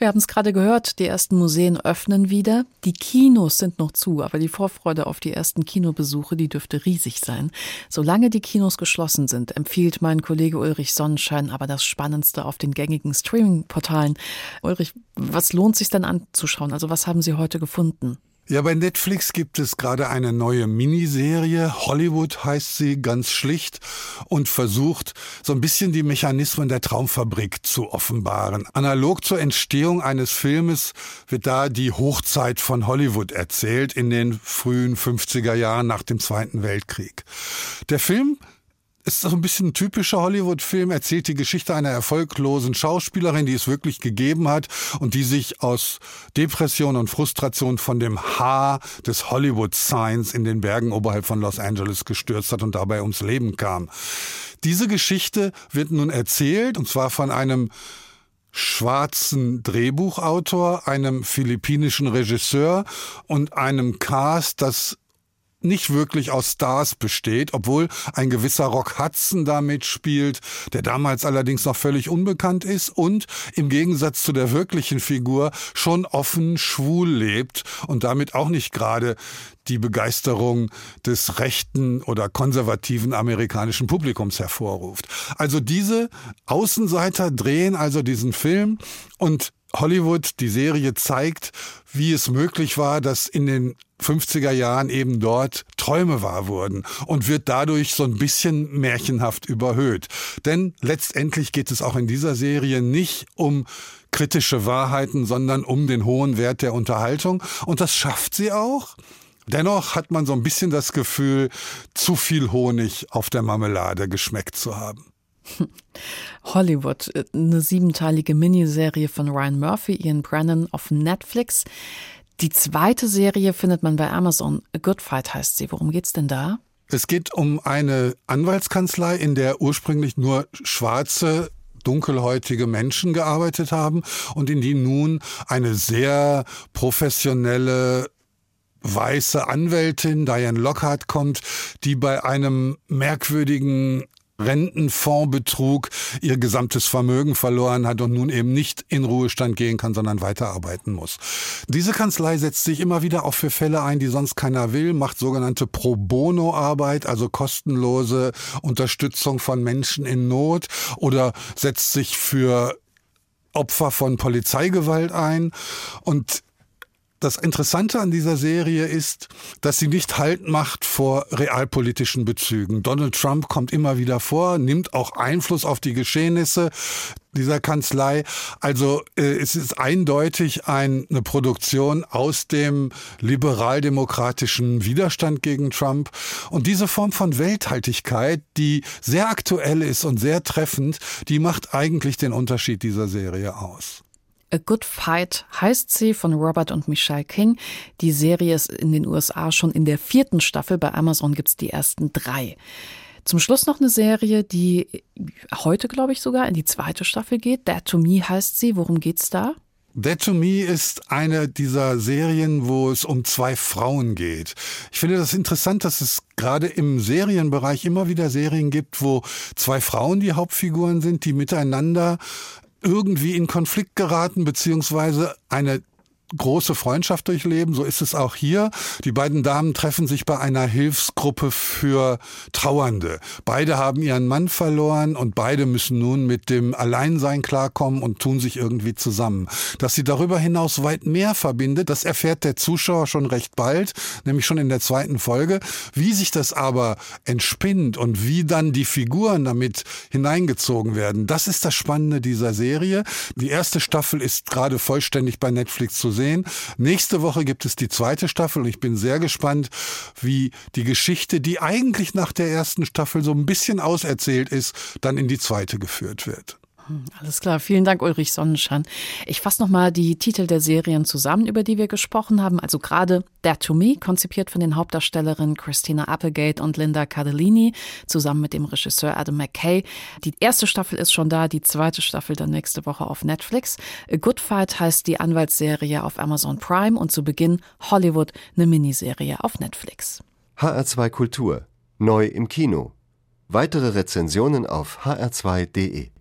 Wir haben es gerade gehört, die ersten Museen öffnen wieder. Die Kinos sind noch zu, aber die Vorfreude auf die ersten Kinobesuche, die dürfte riesig sein. Solange die Kinos geschlossen sind, empfiehlt mein Kollege Ulrich Sonnenschein aber das Spannendste auf den gängigen Streaming-Portalen. Ulrich, was lohnt sich denn anzuschauen? Also was haben Sie heute gefunden? Ja, bei Netflix gibt es gerade eine neue Miniserie. Hollywood heißt sie ganz schlicht und versucht so ein bisschen die Mechanismen der Traumfabrik zu offenbaren. Analog zur Entstehung eines Filmes wird da die Hochzeit von Hollywood erzählt in den frühen 50er Jahren nach dem Zweiten Weltkrieg. Der Film ist so ein bisschen ein typischer Hollywood-Film, erzählt die Geschichte einer erfolglosen Schauspielerin, die es wirklich gegeben hat und die sich aus Depression und Frustration von dem Haar des Hollywood-Signs in den Bergen oberhalb von Los Angeles gestürzt hat und dabei ums Leben kam. Diese Geschichte wird nun erzählt, und zwar von einem schwarzen Drehbuchautor, einem philippinischen Regisseur und einem Cast, das nicht wirklich aus Stars besteht, obwohl ein gewisser Rock Hudson da mitspielt, der damals allerdings noch völlig unbekannt ist und im Gegensatz zu der wirklichen Figur schon offen schwul lebt und damit auch nicht gerade die Begeisterung des rechten oder konservativen amerikanischen Publikums hervorruft. Also diese Außenseiter drehen also diesen Film und Hollywood, die Serie zeigt, wie es möglich war, dass in den 50er Jahren eben dort Träume wahr wurden und wird dadurch so ein bisschen märchenhaft überhöht. Denn letztendlich geht es auch in dieser Serie nicht um kritische Wahrheiten, sondern um den hohen Wert der Unterhaltung. Und das schafft sie auch. Dennoch hat man so ein bisschen das Gefühl, zu viel Honig auf der Marmelade geschmeckt zu haben. Hollywood, eine siebenteilige Miniserie von Ryan Murphy, Ian Brennan auf Netflix. Die zweite Serie findet man bei Amazon. A Good Fight heißt sie. Worum geht's denn da? Es geht um eine Anwaltskanzlei, in der ursprünglich nur schwarze dunkelhäutige Menschen gearbeitet haben und in die nun eine sehr professionelle weiße Anwältin Diane Lockhart kommt, die bei einem merkwürdigen Rentenfondsbetrug ihr gesamtes Vermögen verloren hat und nun eben nicht in Ruhestand gehen kann, sondern weiterarbeiten muss. Diese Kanzlei setzt sich immer wieder auch für Fälle ein, die sonst keiner will, macht sogenannte Pro Bono Arbeit, also kostenlose Unterstützung von Menschen in Not oder setzt sich für Opfer von Polizeigewalt ein und das Interessante an dieser Serie ist, dass sie nicht Halt macht vor realpolitischen Bezügen. Donald Trump kommt immer wieder vor, nimmt auch Einfluss auf die Geschehnisse dieser Kanzlei. Also äh, es ist eindeutig ein, eine Produktion aus dem liberaldemokratischen Widerstand gegen Trump. Und diese Form von Welthaltigkeit, die sehr aktuell ist und sehr treffend, die macht eigentlich den Unterschied dieser Serie aus. A Good Fight heißt sie von Robert und Michelle King. Die Serie ist in den USA schon in der vierten Staffel. Bei Amazon gibt's die ersten drei. Zum Schluss noch eine Serie, die heute, glaube ich, sogar in die zweite Staffel geht. Dead to Me heißt sie. Worum geht's da? Dead to Me ist eine dieser Serien, wo es um zwei Frauen geht. Ich finde das interessant, dass es gerade im Serienbereich immer wieder Serien gibt, wo zwei Frauen die Hauptfiguren sind, die miteinander irgendwie in Konflikt geraten, beziehungsweise eine große Freundschaft durchleben. So ist es auch hier. Die beiden Damen treffen sich bei einer Hilfsgruppe für Trauernde. Beide haben ihren Mann verloren und beide müssen nun mit dem Alleinsein klarkommen und tun sich irgendwie zusammen. Dass sie darüber hinaus weit mehr verbindet, das erfährt der Zuschauer schon recht bald, nämlich schon in der zweiten Folge. Wie sich das aber entspinnt und wie dann die Figuren damit hineingezogen werden, das ist das Spannende dieser Serie. Die erste Staffel ist gerade vollständig bei Netflix zu sehen sehen. Nächste Woche gibt es die zweite Staffel und ich bin sehr gespannt, wie die Geschichte, die eigentlich nach der ersten Staffel so ein bisschen auserzählt ist, dann in die zweite geführt wird. Hm, alles klar, vielen Dank, Ulrich Sonnenschein. Ich fasse nochmal die Titel der Serien zusammen, über die wir gesprochen haben. Also gerade Dead to Me, konzipiert von den Hauptdarstellerinnen Christina Applegate und Linda Cardellini, zusammen mit dem Regisseur Adam McKay. Die erste Staffel ist schon da, die zweite Staffel dann nächste Woche auf Netflix. A Good Fight heißt die Anwaltsserie auf Amazon Prime und zu Beginn Hollywood, eine Miniserie auf Netflix. HR2 Kultur, neu im Kino. Weitere Rezensionen auf hr2.de